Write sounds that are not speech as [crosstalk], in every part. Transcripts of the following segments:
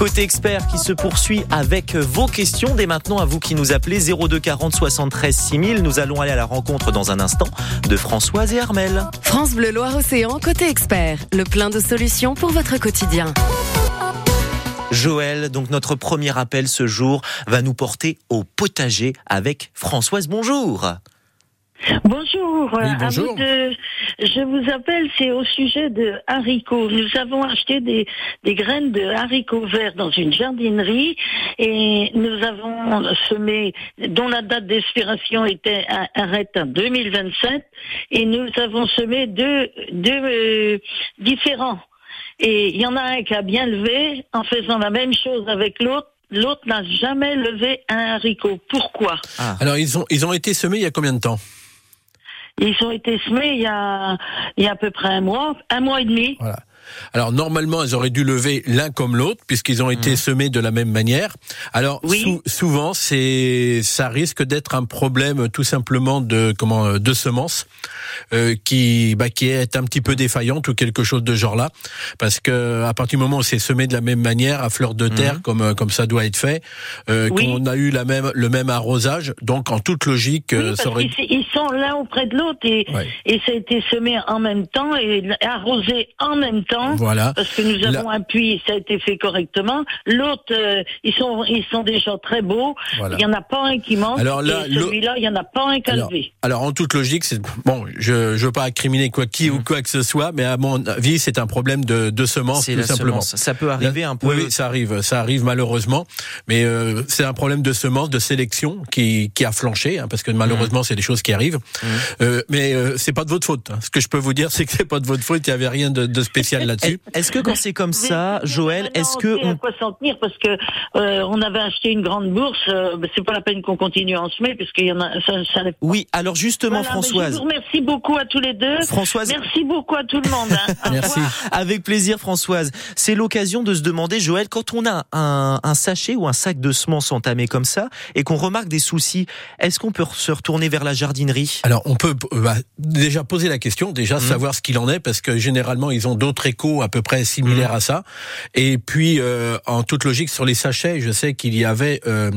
Côté expert qui se poursuit avec vos questions. Dès maintenant, à vous qui nous appelez 02 40 73 6000. Nous allons aller à la rencontre dans un instant de Françoise et Armel. France Bleu Loire-Océan, côté expert. Le plein de solutions pour votre quotidien. Joël, donc notre premier appel ce jour va nous porter au potager avec Françoise. Bonjour. Bonjour. Oui, bonjour. À vous de- je vous appelle, c'est au sujet de haricots. Nous avons acheté des, des graines de haricots verts dans une jardinerie et nous avons semé, dont la date d'expiration était arrête en 2027 et nous avons semé deux, deux euh, différents. Et il y en a un qui a bien levé en faisant la même chose avec l'autre. L'autre n'a jamais levé un haricot. Pourquoi? Alors, ils ont, ils ont été semés il y a combien de temps? Ils ont été semés il y a, il y a à peu près un mois, un mois et demi. Alors normalement, ils auraient dû lever l'un comme l'autre puisqu'ils ont été semés de la même manière. Alors Oui. sou- souvent, c'est ça risque d'être un problème tout simplement de comment euh, de semences euh, qui bah, qui est un petit peu défaillante ou quelque chose de genre là parce que à partir du moment où c'est semé de la même manière à fleur de terre comme euh, comme ça doit être fait, euh, Oui. qu'on a eu la même le même arrosage, donc en toute logique, euh, Oui, ça aurait qu'ils ils sont l'un auprès de l'autre et, Ouais. et ça a été semé en même temps et arrosé en même temps. Voilà. Parce que nous avons un puits, ça a été fait correctement. L'autre, euh, ils sont, ils sont déjà très beaux. Voilà. Il y en a pas un qui manque. Alors là, celui-là, il y en a pas un qui a Alors, levé. alors, en toute logique, c'est bon. Je je veux pas incriminer quoi qui ou quoi que ce soit, mais à mon avis, c'est un problème de de semences C'est tout la simplement. semence. Ça peut arriver un peu. Oui, oui, ça arrive, ça arrive malheureusement, mais euh, c'est un problème de semences, de sélection qui qui a flanché, hein, parce que malheureusement, c'est des choses qui arrivent. Euh, mais euh, c'est pas de votre faute. hein. Ce que je peux vous dire, [laughs] c'est que c'est pas de votre faute. Il y avait rien de, de spécial là-dessus. Est-ce que quand c'est comme ça, Joël, est-ce on que sait à on... quoi s'en tenir parce que euh, on avait acheté une grande bourse. euh, c'est pas la peine qu'on continue à en semer parce qu'il y en a. Ça, ça n'est- Oui, alors justement, Voilà, mais Je Françoise. vous remercie beaucoup à tous les deux. Françoise, Merci beaucoup à tout le monde. hein. [laughs] Merci. Avec plaisir, Françoise. C'est l'occasion de se demander, Joël, quand on a un, un sachet ou un sac de semences entamé comme ça et qu'on remarque des soucis, est-ce qu'on peut se retourner vers la jardinerie? Alors on peut euh, bah, déjà poser la question, déjà Mhm. savoir ce qu'il en est, parce que généralement ils ont d'autres échos à peu près similaires à ça. Et puis euh, en toute logique sur les sachets, je sais qu'il y avait euh,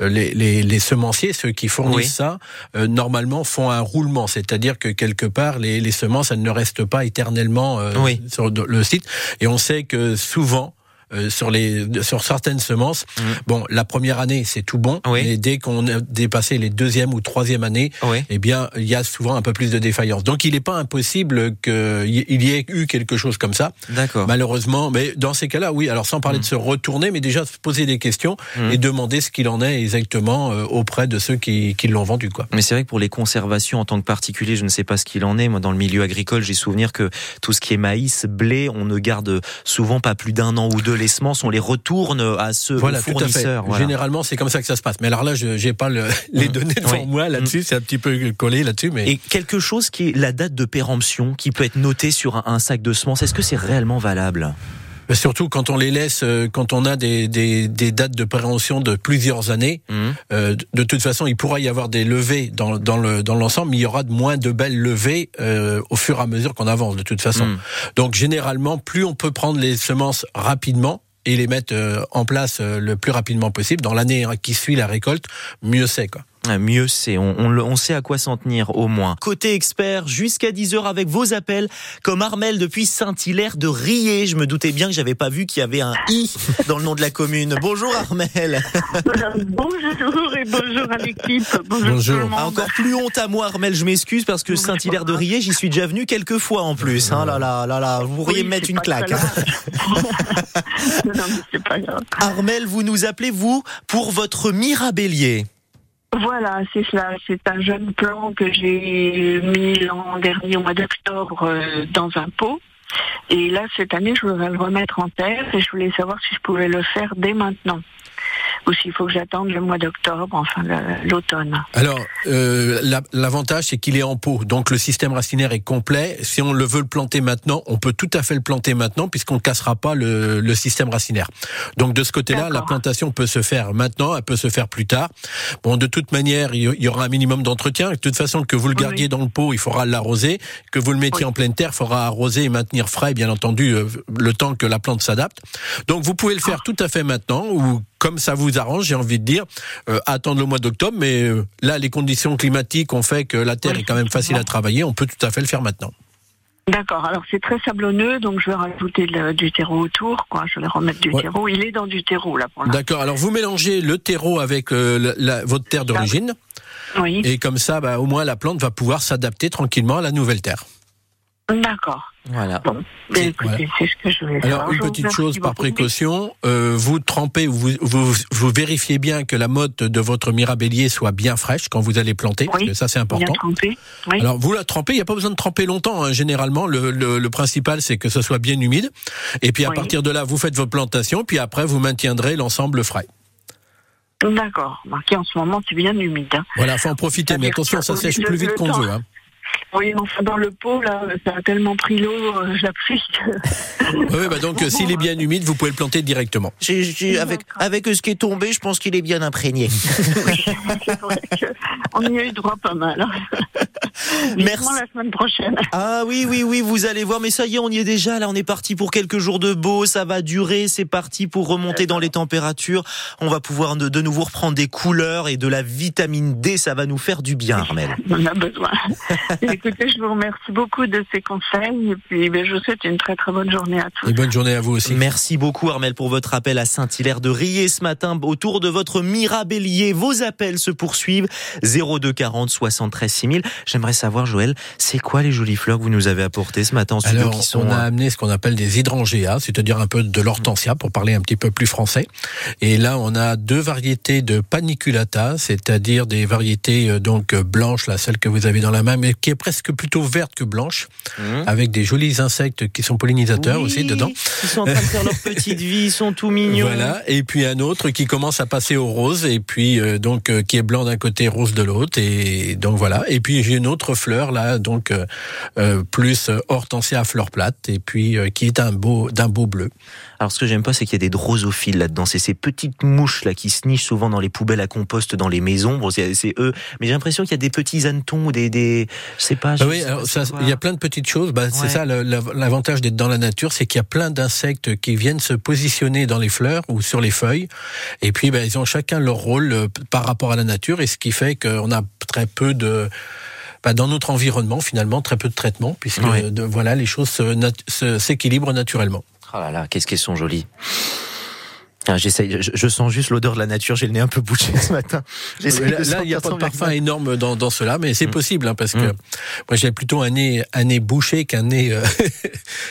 les, les, les semenciers, ceux qui fournissent Oui. ça, euh, normalement font un roulement, c'est-à-dire que quelque part les, les semences elles ne restent pas éternellement Oui. sur le site. Et on sait que souvent euh, sur les sur certaines semences. Mhm. Bon, la première année c'est tout bon, Oui. mais dès qu'on a dépassé les deuxième ou troisième années, Oui. eh bien, il y a souvent un peu plus de défaillance. Donc, il n'est pas impossible qu'il y ait eu quelque chose comme ça, D'accord. malheureusement. Mais dans ces cas-là, oui. Alors, sans parler de se retourner, mais déjà se poser des questions Mm. et demander ce qu'il en est exactement euh, auprès de ceux qui, qui l'ont vendu, quoi. Mais c'est vrai que pour les conservations en tant que particulier, je ne sais pas ce qu'il en est. Moi, dans le milieu agricole, j'ai souvenir que tout ce qui est maïs, blé, on ne garde souvent pas plus d'un an ou deux les semences, on les retourne à ceux Voilà, aux tout à fait. fournisseurs. voilà. Généralement, c'est comme ça que ça se passe. Mais alors là, je j'ai pas le- [laughs] les Mm. données devant Oui. moi là-dessus. C'est un petit peu collé là-dessus, mais Et quelque chose qui est la date de péremption, qui peut être notée sur un, un sac de semences, est-ce que c'est réellement valable? Surtout quand on les laisse, euh, quand on a des, des, des dates de prévention de plusieurs années, Mhm. Euh, de- toute façon, il pourra y avoir des levées dans, dans le dans l'ensemble, mais il y aura de moins de belles levées euh, au fur et à mesure qu'on avance. De toute façon, Mm. donc généralement, plus on peut prendre les semences rapidement et les mettre euh, en place euh, le plus rapidement possible dans l'année qui suit la récolte, mieux c'est quoi. Ah, Mieux c'est, on, on, le- on sait à quoi s'en tenir au moins. Côté expert, jusqu'à 10h avec vos appels, comme Armel depuis Saint-Hilaire de Riez. Je me doutais bien que j'avais pas vu qu'il y avait un i dans le nom de la commune. Bonjour Armel. [laughs] Bonjour et bonjour à l'équipe. Bonjour. Bonjour. tout le monde. Ah, encore plus honte à moi Armel, je m'excuse parce que Saint-Hilaire de Riez, j'y suis déjà venu quelques fois en plus. Hein, là, là, là, là, vous pourriez Oui, me mettre une claque. hein. [laughs] non, mais c'est pas grave. Armel, vous nous appelez vous pour votre mirabellier. Voilà, c'est cela. C'est un jeune plant que j'ai mis l'an dernier au mois d'octobre euh, dans un pot. Et là, cette année, je voudrais le remettre en terre et je voulais savoir si je pouvais le faire dès maintenant. Ou s'il faut que j'attende le mois d'octobre, enfin l'automne. Alors, euh, la- l'avantage, c'est qu'il est en pot. Donc, le système racinaire est complet. Si on le veut le planter maintenant, on peut tout à fait le planter maintenant, puisqu'on ne cassera pas le, le système racinaire. Donc, de ce côté-là, la plantation peut se faire maintenant, elle peut se faire plus tard. Bon, de toute manière, il y- aura un minimum d'entretien. De toute façon, que vous le Oui, gardiez dans le pot, il faudra l'arroser. Que vous le mettiez Oui. en pleine terre, il faudra arroser et maintenir frais, bien entendu, euh, le temps que la plante s'adapte. Donc, vous pouvez le faire tout à fait maintenant, ou comme ça vous arrange, j'ai envie de dire, euh, attendre le mois d'octobre. Mais euh, là, les conditions climatiques ont fait que la terre Oui, est quand même facile à travailler. On peut tout à fait le faire maintenant. D'accord. Alors c'est très sablonneux, donc je vais rajouter le- du terreau autour, quoi. Je vais remettre du Ouais. terreau. Il est dans du terreau là pour l'instant. D'accord. Alors, vous mélangez le terreau avec euh, la- la- votre terre d'origine. Oui. Et comme ça, bah, au moins, la plante va pouvoir s'adapter tranquillement à la nouvelle terre. D'accord. Voilà. Bon. Ben, écoutez, Voilà. c'est ce que je faire. Alors, une petite chose par précaution, euh, vous trempez, vous, vous, vous vérifiez bien que la motte de votre mirabellier soit bien fraîche quand vous allez planter, parce que ça c'est Bien important. trempé. Oui. Alors, vous la trempez, il n'y a pas besoin de tremper longtemps. hein. Généralement, le, le, le principal, c'est que ce soit bien humide. Et puis, à Oui. partir de là, vous faites vos plantations, puis après, vous maintiendrez l'ensemble frais. D'accord. Marqué en ce moment, c'est bien humide. hein. Voilà, faut en profiter. Mais attention, ça sèche plus vite qu'on veut. Hein. Oui, mais enfin dans le pot là, ça a tellement pris l'eau, euh, je [laughs] Oui, bah donc, euh, s'il est bien humide, vous pouvez le planter directement. Avec, avec ce qui est tombé, je pense qu'il est bien imprégné. [laughs] c'est vrai que on y a eu droit pas mal. [laughs] Merci. La semaine prochaine. Ah oui, oui, oui, vous allez voir, mais ça y est, on y est déjà, là, on est parti pour quelques jours de beau, ça va durer, c'est parti pour remonter dans les températures, on va pouvoir de, de nouveau reprendre des couleurs et de la vitamine D, ça va nous faire du bien, Armel. On a besoin. [laughs] Écoutez, je vous remercie beaucoup de ces conseils et puis ben, je vous souhaite une très très bonne journée à tous. Et bonne journée à vous aussi. Merci beaucoup Armel pour votre appel à Saint-Hilaire de Riez ce matin autour de votre Mirabellier. Vos appels se poursuivent 02 40 73 6000. J'aimerais savoir Joël, c'est quoi les jolies fleurs que vous nous avez apportées ce matin en studio Alors, qui sont on a euh, amené ce qu'on appelle des hydrangeas, c'est-à-dire un peu de l'hortensia pour parler un petit peu plus français. Et là, on a deux variétés de paniculata, c'est-à-dire des variétés euh, donc euh, blanches, là, celle que vous avez dans la main, mais qui est presque plutôt verte que blanche, Hum. avec des jolis insectes qui sont pollinisateurs oui, aussi dedans. Ils sont en train de faire leur petite vie, ils sont tout mignons. Voilà, et puis un autre qui commence à passer au rose, et puis euh, donc euh, qui est blanc d'un côté, rose de l'autre, et donc voilà. Et puis j'ai une autre fleur là, donc euh, plus hortensia à fleur plate, et puis euh, qui est un beau d'un beau bleu. Alors ce que j'aime pas, c'est qu'il y a des drosophiles là-dedans. C'est ces petites mouches là qui se nichent souvent dans les poubelles à compost dans les maisons. Bon, c'est eux, mais j'ai l'impression qu'il y a des petits hannetons ou des, des, je sais pas. je Ah oui, sais alors ça, il y a plein de petites choses. Bah, c'est ça l'avantage d'être dans la nature, c'est qu'il y a plein d'insectes qui viennent se positionner dans les fleurs ou sur les feuilles. Et puis, bah, ils ont chacun leur rôle euh, par rapport à la nature, et ce qui fait qu'on a très peu de bah, dans notre environnement finalement très peu de traitement puisque Ouais. de- voilà les choses se nat- se- s'équilibrent naturellement. Oh là là, qu'est-ce qu'elles sont jolies. Ah, j'essaye, je, je sens juste l'odeur de la nature. J'ai le nez un peu bouché ce matin. Là, là, il n'y a pas de parfum énorme dans, dans cela, mais c'est Mm. possible hein, parce que Mm. moi j'ai plutôt un nez un nez bouché qu'un nez. euh,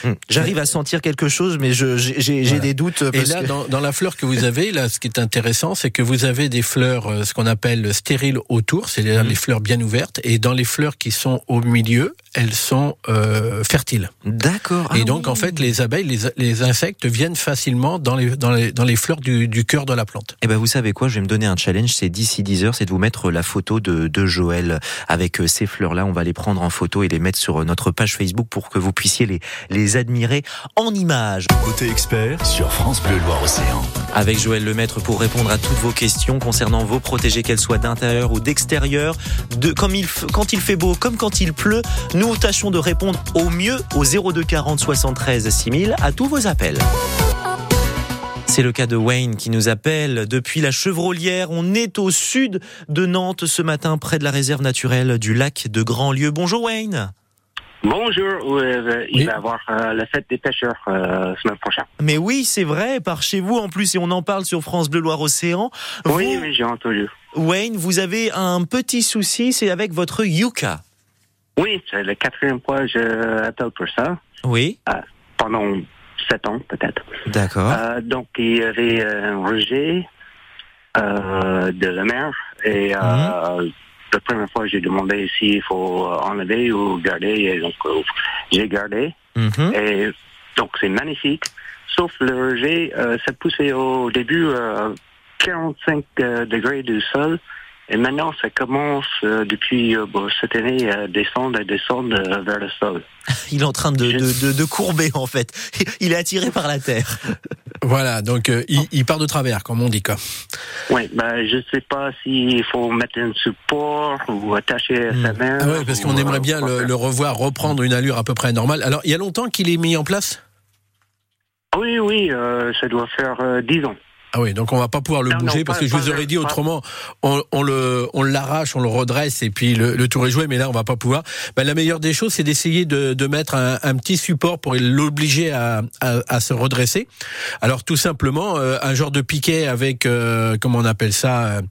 Hum. [laughs] J'arrive à sentir quelque chose, mais j'ai Voilà. des doutes. Et parce là, que- dans, dans la fleur que vous avez, là, ce qui est intéressant, c'est que vous avez des fleurs, euh, ce qu'on appelle stériles autour, c'est-à-dire les fleurs bien ouvertes, et dans les fleurs qui sont au milieu, elles sont euh, fertiles. D'accord. et Ah donc, oui. en fait, les abeilles, les, les insectes viennent facilement dans les, dans les, dans les fleurs du, du cœur de la plante. Eh ben vous savez quoi, je vais me donner un challenge, c'est d'ici 10 heures, c'est de vous mettre la photo de, de Joël avec euh, ces fleurs-là. On va les prendre en photo et les mettre sur euh, notre page Facebook pour que vous puissiez les, les admirer en images. Côté expert sur France Bleu Loire-Océan. Avec Joël Lemaître pour répondre à toutes vos questions concernant vos protégés, qu'elles soient d'intérieur ou d'extérieur, de comme il quand il fait beau comme quand il pleut. Nous tâchons de répondre au mieux au 02 40 73 6000 à tous vos appels. C'est le cas de Wayne qui nous appelle depuis la Chevrolière. On est au sud de Nantes ce matin, près de la réserve naturelle du lac de Grandlieu. Bonjour Wayne. Bonjour, euh, il Oui. va y avoir euh, la fête des pêcheurs euh, semaine prochaine. Mais oui, c'est vrai, par chez vous en plus, et on en parle sur France Bleu Loire-Océan. Oui, oui, j'ai entendu. Wayne, vous avez un petit souci, c'est avec votre Yucca. Oui, c'est la quatrième fois que j'appelle pour ça, Oui, pendant sept ans peut-être. d'accord. Euh, donc, il y avait euh, un rejet euh, de la mer et euh, la première fois, j'ai demandé s'il faut enlever ou garder, et donc j'ai gardé. Mhm. Et donc, c'est magnifique. Sauf le rejet, ça poussait au début euh, 45 euh, degrés du sol. Et maintenant, ça commence euh, depuis euh, bon, cette année à descendre, à descendre euh, vers le sol. [laughs] Il est en train de, Je- de, de, de courber en fait. [laughs] Il est attiré par la terre. [laughs] Voilà, donc euh, il, il part de travers, comme on dit quoi. Oui, ben, je sais pas s'il faut mettre un support ou attacher à sa main. Ah ouais, parce qu'on aimerait euh, bien le, le revoir reprendre une allure à peu près normale. Alors, il y a longtemps qu'il est mis en place? Oui, oui, euh, ça doit faire euh, 10 ans. Ah oui, donc on va pas pouvoir le Non, bouger non, parce pas- que je vous aurais dit autrement, on, on le, on l'arrache, on le redresse et puis le, le tour est joué. Mais là, on va pas pouvoir. Ben, la meilleure des choses, c'est d'essayer de, de mettre un, un petit support pour l'obliger à, à, à se redresser. Alors tout simplement, euh, un genre de piquet avec, euh, comment on appelle ça euh,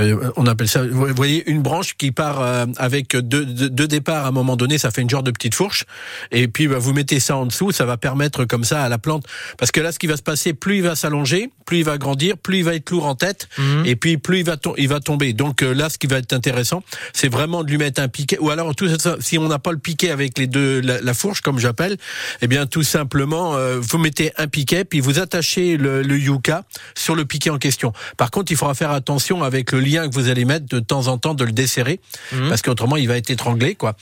euh, On appelle ça, vous voyez, une branche qui part euh, avec deux, deux, deux départs à un moment donné. Ça fait une genre de petite fourche. Et puis ben, vous mettez ça en dessous, ça va permettre comme ça à la plante. Parce que là, ce qui va se passer, plus il va s'allonger, plus il va grandir, plus il va être lourd en tête, Mhm. et puis plus il va, il va tomber. Donc euh, là, ce qui va être intéressant, c'est vraiment de lui mettre un piquet. Ou alors, tout ça, si on n'a pas le piquet avec les deux, la, la fourche, comme j'appelle, eh bien, tout simplement, euh, vous mettez un piquet, puis vous attachez le, le yucca sur le piquet en question. Par contre, il faudra faire attention avec le lien que vous allez mettre de temps en temps de le desserrer, Mhm. parce qu'autrement, il va être étranglé, quoi.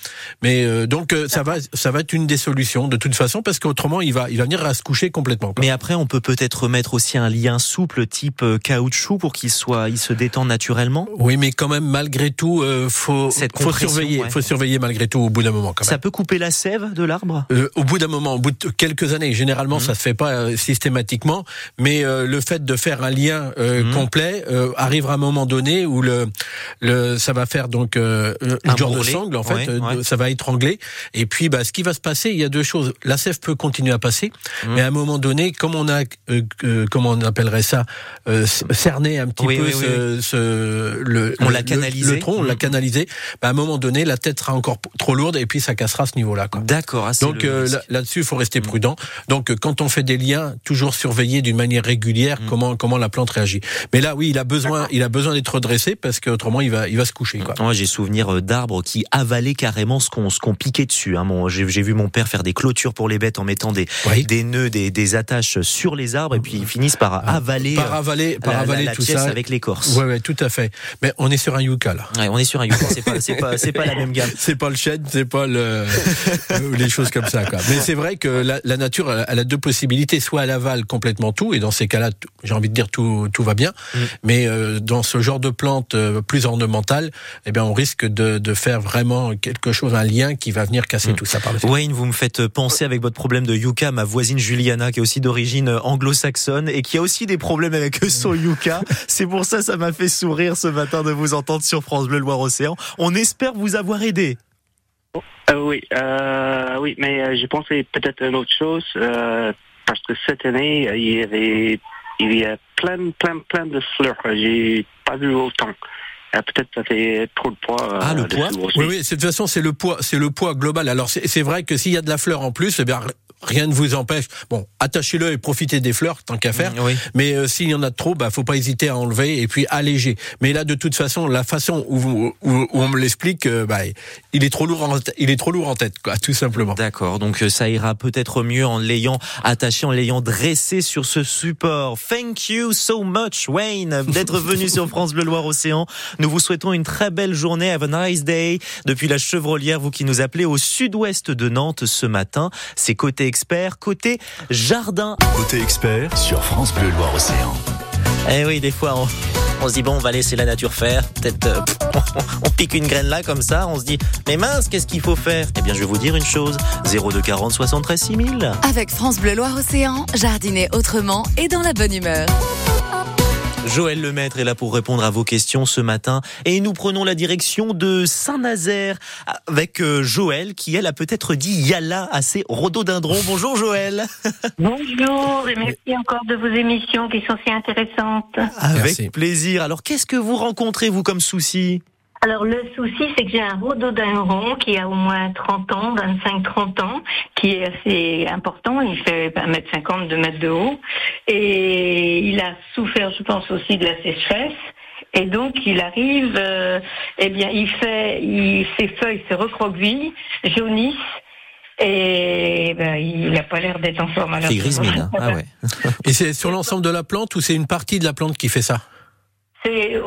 Mais euh, donc, euh, ça va, ça va être une des solutions de toute façon, parce qu'autrement, il va, il va venir à se coucher complètement. quoi. Mais après, on peut peut-être mettre aussi un lien souple type euh, caoutchouc pour qu'il soit, il se détend naturellement. Oui, mais quand même, malgré tout, euh, faut, Cette faut surveiller, ouais. faut surveiller malgré tout au bout d'un moment. Quand même. Ça peut couper la sève de l'arbre? Euh, au bout d'un moment, au bout de quelques années, généralement ça se fait pas euh, systématiquement, mais euh, le fait de faire un lien Mhm. complet arrivera à un moment donné où le, le ça va faire donc une Un genre de bourrelet, sangle en fait, ouais, ouais. de- ça va étrangler et puis bah ce qui va se passer, il y a deux choses. La sève peut continuer à passer, Mhm. mais à un moment donné, comme on a comment on appellerait ça, euh, cerné un petit Oui, peu oui, ce, ce- le On le- l'a le- canalisé. le, tronc, on l'a Mhm. canalisé. Bah, à un moment donné, la tête sera encore trop lourde et puis ça cassera ce niveau-là. D'accord. ah, Donc euh, là-dessus, il faut rester prudent. Donc euh, quand on fait des liens, toujours surveiller d'une manière régulière Mm. comment comment la plante réagit. Mais là, oui, il a besoin, il a besoin d'être redressé parce qu'autrement, il va il va se coucher. Quoi. Moi, j'ai souvenir d'arbres qui avalaient carrément ce qu'on ce qu'on piquait dessus. Hein. J'ai vu mon père faire des clôtures pour les bêtes en mettant des, des nœuds, des, des attaches sur les arbres, et puis ils finissent par avaler, Par euh, avaler, par la, la- avaler la tout pièce ça. avec l'écorce. Ouais, ouais, tout à fait. Mais on est sur un yucca là. Ouais, on est sur un yucca, c'est pas, [laughs] c'est pas, c'est pas la même gamme. C'est pas le chêne, c'est pas le ou les choses comme ça. Quoi. Mais c'est vrai que la, la nature, elle a- elle a deux possibilités. Soit elle avale complètement tout, et dans ces cas-là, j'ai envie de dire tout, tout va bien. Mm. Mais euh, dans ce genre de plante euh, plus ornementale, eh bien, on risque de, de faire vraiment quelque chose, un lien qui va venir casser Mm. tout ça par le suite. Wayne, vous me faites penser avec votre problème de yucca, ma voisine Juliana, qui est aussi d'origine euh, anglo-saxonne et qui a aussi des problèmes avec [laughs] son yucca. C'est pour ça, ça m'a fait sourire ce matin de vous entendre sur France Bleu Loire-Océan. On espère vous avoir aidé. Euh, oui, euh, oui, mais euh, j'ai pensé peut-être à une autre chose, euh, parce que cette année, euh, il y avait, il y a plein, plein, plein de fleurs. J'ai pas vu autant. Peut-être ça fait trop de poids. Ah, le poids. Oui, oui, de toute façon, c'est le poids, c'est le poids global. Alors, c'est c'est vrai que s'il y a de la fleur en plus, eh bien, rien ne vous empêche. Bon, attachez-le et profitez des fleurs, tant qu'à faire. Oui. Mais euh, s'il y en a trop, bah faut pas hésiter à enlever et puis alléger. Mais là, de toute façon, la façon où, vous- où, où on me l'explique, euh, bah, il est trop lourd, en, il est trop lourd en tête, quoi, tout simplement. D'accord, donc euh, ça ira peut-être mieux en l'ayant attaché, en l'ayant dressé sur ce support. Thank you so much, Wayne, d'être [laughs] venu sur France Bleu Loire Océan. Nous vous souhaitons une très belle journée. Have a nice day. Depuis la Chevrolière, vous qui nous appelez au sud-ouest de Nantes ce matin. C'est côté expert, côté jardin. Côté expert sur France Bleu Loire-Océan. Eh oui, des fois, on, on se dit, bon, on va laisser la nature faire. Peut-être, euh, [laughs] on pique une graine là, comme ça, on se dit, mais mince, qu'est-ce qu'il faut faire? Eh bien, je vais vous dire une chose. 0240 73 6000. Avec France Bleu Loire-Océan, jardiner autrement et dans la bonne humeur. Joël Lemaître est là pour répondre à vos questions ce matin et nous prenons la direction de Saint-Nazaire avec euh, Joël qui elle a peut-être dit yalla à ses rhododendrons. Bonjour Joël. [laughs] Bonjour et merci encore de vos émissions qui sont si intéressantes. Avec Merci. plaisir. Alors qu'est-ce que vous rencontrez vous comme souci? Alors le souci c'est que j'ai un rhododendron qui a au moins 30 ans, 25-30 ans, qui est assez important, il fait 1m50, 2 mètres de haut et il a souffert je pense aussi de la sécheresse. Et donc il arrive, euh, eh bien il fait, il, ses feuilles se recroquevillent, jaunissent et ben, il n'a pas l'air d'être en forme. C'est grise mine. hein. Ah ouais. [laughs] Et c'est sur l'ensemble de la plante ou c'est une partie de la plante qui fait ça? C'est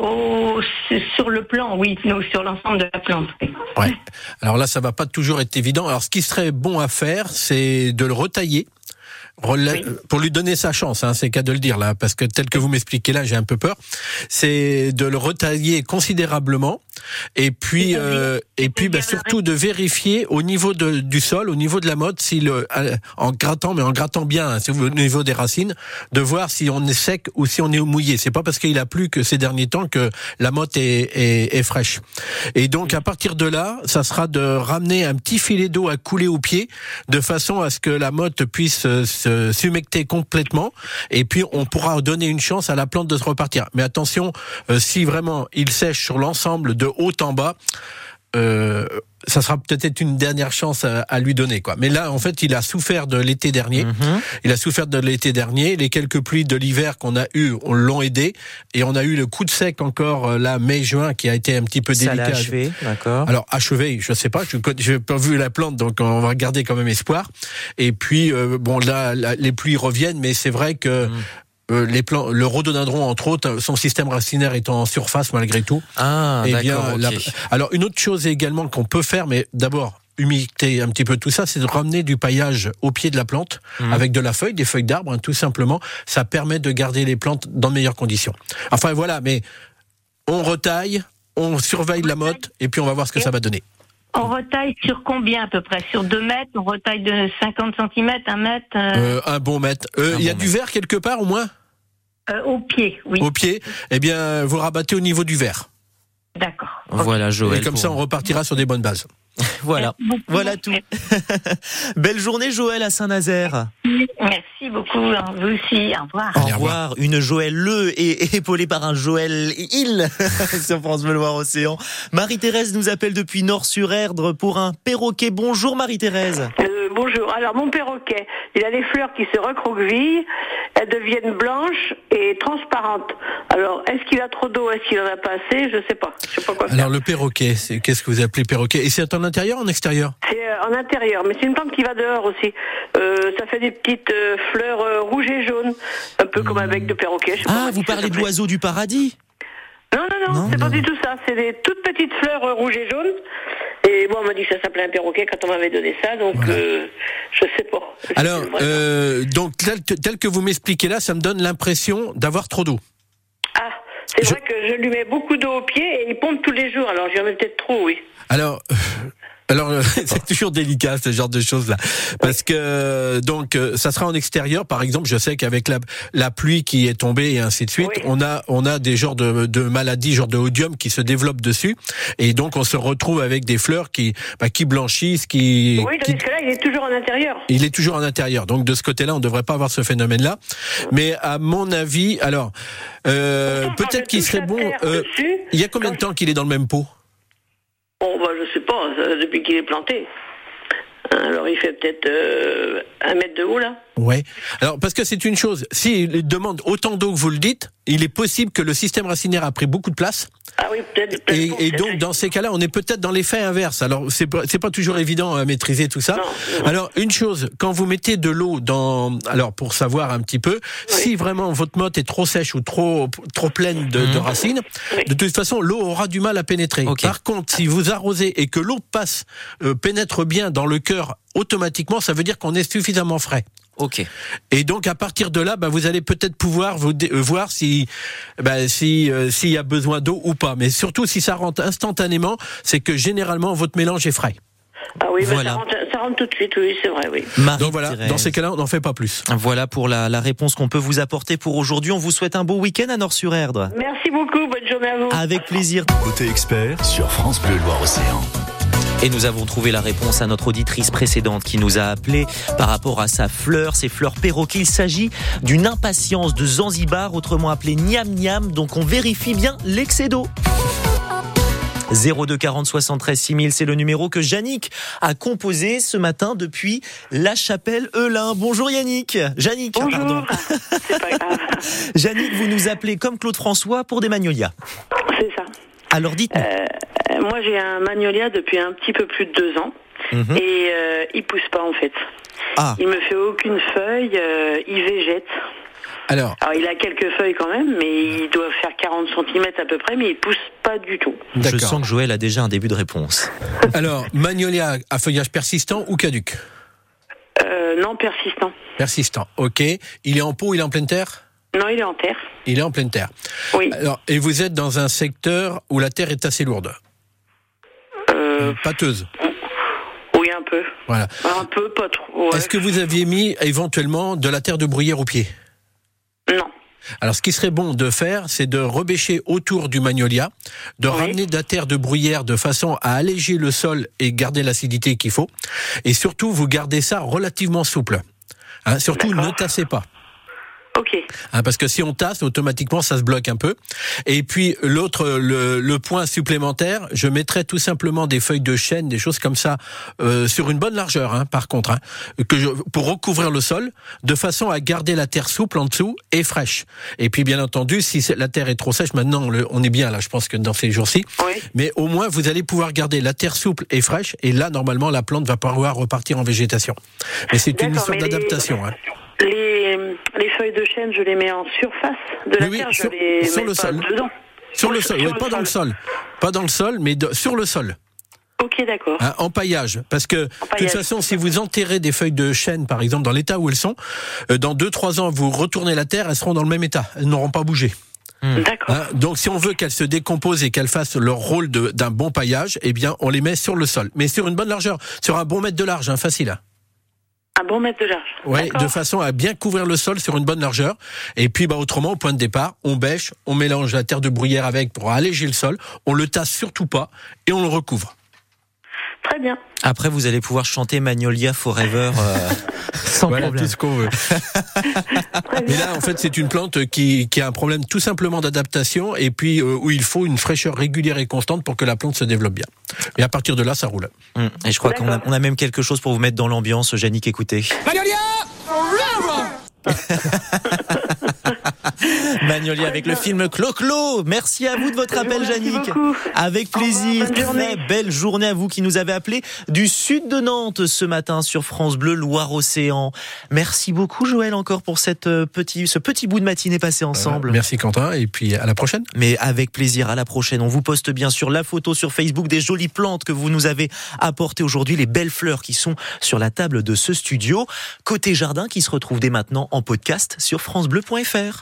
sur le plan, oui, sur l'ensemble de la plante. Ouais. Alors là, ça va pas toujours être évident. Alors, ce qui serait bon à faire, c'est de le retailler. Oui. Pour lui donner sa chance, hein, c'est qu'à de le dire là, parce que tel que vous m'expliquez là, j'ai un peu peur. C'est de le retailler considérablement, et puis euh, et puis bah, surtout de vérifier au niveau de, du sol, au niveau de la motte, si le, euh, en grattant, mais en grattant bien, hein, au niveau des racines, de voir si on est sec ou si on est mouillé. C'est pas parce qu'il a plu que ces derniers temps que la motte est, est, est fraîche. Et donc à partir de là, ça sera de ramener un petit filet d'eau à couler au pied, de façon à ce que la motte puisse euh, s'humecter complètement, et puis on pourra donner une chance à la plante de se repartir. Mais attention, euh, si vraiment il sèche sur l'ensemble de haut en bas. Euh, ça sera peut-être une dernière chance à, à lui donner quoi. Mais là en fait, il a souffert de l'été dernier. Mhm. Il a souffert de l'été dernier. Les quelques pluies de l'hiver qu'on a eu, on l'ont aidé. Et on a eu le coup de sec encore euh, là mai-juin qui a été un petit peu Ça délicat. achevé, d'accord. Alors achevé, je sais pas, je n'ai pas vu la plante, donc on va garder quand même espoir. Et puis euh, bon là, là, les pluies reviennent, mais c'est vrai que Mm. Euh, les plants, le rhododendron entre autres, son système racinaire est en surface malgré tout. Ah, Eh d'accord. bien, la- alors une autre chose également qu'on peut faire, mais d'abord humecter un petit peu tout ça, c'est de ramener du paillage au pied de la plante Mhm. avec de la feuille, des feuilles d'arbre, hein, tout simplement. Ça permet de garder les plantes dans de meilleures conditions. Enfin voilà, mais on retaille, on surveille la motte et puis on va voir ce que ça va donner. On retaille sur combien à peu près? Sur 2 mètres? On retaille de 50 cm, 1 mètre euh, Euh, un bon mètre. Euh, Il y a bon du verre quelque part au moins? Euh, au pied, oui. au pied. Eh bien, vous rabattez au niveau du verre. D'accord. Voilà, Joël. et comme pour- ça, on repartira sur des bonnes bases. [laughs] Voilà. Merci beaucoup. Voilà tout. [laughs] Belle journée, Joël, à Saint-Nazaire. Merci beaucoup. Vous aussi. Au revoir. Au revoir. Une Joël Le et [laughs] épaulée par un Joël Il sur France Bleu Loire Océan. Marie-Thérèse nous appelle depuis Nord-sur-Erdre pour un perroquet. Bonjour Marie-Thérèse. Euh, bonjour. Alors mon perroquet, il a les fleurs qui se recroquevillent, elles deviennent blanches et transparentes. Alors est-ce qu'il a trop d'eau, est-ce qu'il en a pas assez? Je sais pas. Je sais pas quoi faire. Alors le perroquet, c'est qu'est-ce que vous appelez perroquet? Et c'est en intérieur ou en extérieur? C'est euh, en intérieur, mais c'est une plante qui va dehors aussi. Euh, ça fait des petites euh, fleurs rouges et jaunes, un peu comme un bec de perroquet. je sais pas Ah, vous parlez l'oiseau du paradis? Non, non, non, Non, c'est pas du tout ça. C'est des toutes petites fleurs rouges et jaunes. Et moi, on m'a dit que ça s'appelait un perroquet quand on m'avait donné ça, donc Voilà. euh, je sais pas. [laughs] Alors, euh, donc tel, tel que vous m'expliquez là, ça me donne l'impression d'avoir trop d'eau. Ah, c'est Je- vrai que je lui mets beaucoup d'eau au pied et il pompe tous les jours. Alors j'en mets peut-être trop, oui. Alors, alors euh, [laughs] c'est toujours délicat ce genre de choses là, parce que donc euh, ça sera en extérieur. Par exemple, je sais qu'avec la, la pluie qui est tombée et ainsi de suite, Oui. on a on a des genres de, de maladies, genre de odium qui se développent dessus, et donc on se retrouve avec des fleurs qui bah, qui blanchissent, qui, Oui, qui tandis que là, il est toujours en intérieur. Il est toujours en intérieur, donc de ce côté-là, on ne devrait pas avoir ce phénomène-là. Mais à mon avis, alors euh, peut-être qu'il serait bon. euh, il y a combien de temps qu'il est dans le même pot? Bon, bah, je sais pas, depuis qu'il est planté. Alors il fait peut-être euh, un mètre de haut, là. Ouais. Alors parce que c'est une chose. S'il demande autant d'eau que vous le dites, il est possible que le système racinaire a pris beaucoup de place. Ah oui, peut-être. peut-être Et, et donc dans ces cas-là, on est peut-être dans l'effet inverse. Alors c'est pas, c'est pas toujours évident à maîtriser tout ça. Non, non. Alors une chose, quand vous mettez de l'eau dans, alors pour savoir un petit peu, si vraiment votre motte est trop sèche ou trop trop pleine de, de racines, Oui. de toute façon l'eau aura du mal à pénétrer. Ok. Par contre, si vous arrosez et que l'eau passe, euh, pénètre bien dans le cœur automatiquement, ça veut dire qu'on est suffisamment frais. Ok. Et donc à partir de là, bah, vous allez peut-être pouvoir vous euh, voir si bah, si euh, s'il y a besoin d'eau ou pas. Mais surtout si ça rentre instantanément, c'est que généralement votre mélange est frais. Ah oui, bah, Voilà. ça, rentre, ça rentre tout de suite, oui, c'est vrai, oui. Donc voilà, dans ces cas-là, on n'en fait pas plus. Voilà pour la, la réponse qu'on peut vous apporter pour aujourd'hui. On vous souhaite un beau week-end à Nord-sur-Erdre. Merci beaucoup, bonne journée à vous. Avec plaisir. Côté expert sur France Bleu Loire-Océan. Et nous avons trouvé la réponse à notre auditrice précédente qui nous a appelé par rapport à sa fleur, ses fleurs perroquets. Il s'agit d'une impatience de Zanzibar, autrement appelée Niam Niam. Donc on vérifie bien l'excès d'eau. 02 40 73 6000, c'est le numéro que Yannick a composé ce matin depuis la chapelle Eulin. Bonjour Yannick. Yannick, Bonjour. pardon. pas grave. [laughs] Yannick, vous nous appelez comme Claude François pour des magnolias. C'est ça. Alors dites-nous. Euh, moi, j'ai un magnolia depuis un petit peu plus de deux ans. Mhm. Et euh, il pousse pas, en fait. Ah. Il me fait aucune feuille, euh, il végète. Alors, Alors il a quelques feuilles quand même, mais il doit faire 40 cm à peu près, mais il pousse pas du tout. Je sens que Joël a déjà un début de réponse. [laughs] Alors, magnolia à feuillage persistant ou caduc? Euh, non, persistant. Persistant, ok. Il est en pot, il est en pleine terre? Non, il est en terre. Il est en pleine terre. Oui. Alors, et vous êtes dans un secteur où la terre est assez lourde, pâteuse. oui, un peu. Voilà. Un peu, pas trop. ouais. Est-ce que vous aviez mis éventuellement de la terre de bruyère au pied Non. Alors, ce qui serait bon de faire, c'est de rebêcher autour du magnolia, de Oui. ramener de la terre de bruyère de façon à alléger le sol et garder l'acidité qu'il faut. Et surtout, vous gardez ça relativement souple. Hein, surtout, ne tassez pas. Ok. Hein, parce que si on tasse, automatiquement, ça se bloque un peu. Et puis l'autre, le, le point supplémentaire, je mettrais tout simplement des feuilles de chêne, des choses comme ça, euh, sur une bonne largeur, hein, par contre, hein, que je, pour recouvrir le sol, de façon à garder la terre souple en dessous et fraîche. Et puis bien entendu, si la terre est trop sèche, maintenant le- on est bien là, je pense que dans ces jours-ci, Oui. mais au moins vous allez pouvoir garder la terre souple et fraîche, et là normalement la plante va pouvoir repartir en végétation. Mais c'est une histoire les- d'adaptation. Hein. Les, les feuilles de chêne, je les mets en surface de la Oui, terre, sur- je les sur mets le pas sol. dedans. Sur le sol, Sur oui, le pas dans le sol. Pas dans le sol, mais de- sur le sol. Ok, d'accord. Hein, en paillage. Parce que, de toute façon, si vous enterrez des feuilles de chêne, par exemple, dans l'état où elles sont, euh, dans 2-3 ans, vous retournez la terre, elles seront dans le même état. Elles n'auront pas bougé. D'accord. Hein, donc, si on veut qu'elles se décomposent et qu'elles fassent leur rôle de- d'un bon paillage, eh bien, on les met sur le sol. Mais sur une bonne largeur. Sur un bon mètre de large, hein, facile. Un bon mètre de large. Ouais, de façon à bien couvrir le sol sur une bonne largeur. Et puis, bah, autrement, au point de départ, on bêche, on mélange la terre de bruyère avec pour alléger le sol. On le tasse surtout pas et on le recouvre. Très bien. Après, vous allez pouvoir chanter Magnolia Forever euh, [laughs] sans Voilà problème. tout ce qu'on veut. Mais là, en fait, c'est une plante qui, qui a un problème tout simplement d'adaptation et puis euh, où il faut une fraîcheur régulière et constante pour que la plante se développe bien. Et à partir de là, ça roule. Hum, Et je crois qu'on a, on a même quelque chose pour vous mettre dans l'ambiance, Yannick, écoutez. Magnolia [laughs] [laughs] avec le film Clo-Clo. Merci à vous de votre appel, Merci Yannick. beaucoup. Avec plaisir. journée. Très belle journée à vous qui nous avez appelé du sud de Nantes ce matin sur France Bleu Loire-Océan. Merci beaucoup, Joël, encore pour cette euh, petit, ce petit bout de matinée passé ensemble. Merci Quentin et puis à la prochaine. Mais avec plaisir, à la prochaine. On vous poste bien sûr la photo sur Facebook des jolies plantes que vous nous avez apportées aujourd'hui, les belles fleurs qui sont sur la table de ce studio. Côté jardin qui se retrouve dès maintenant en podcast sur francebleu.fr.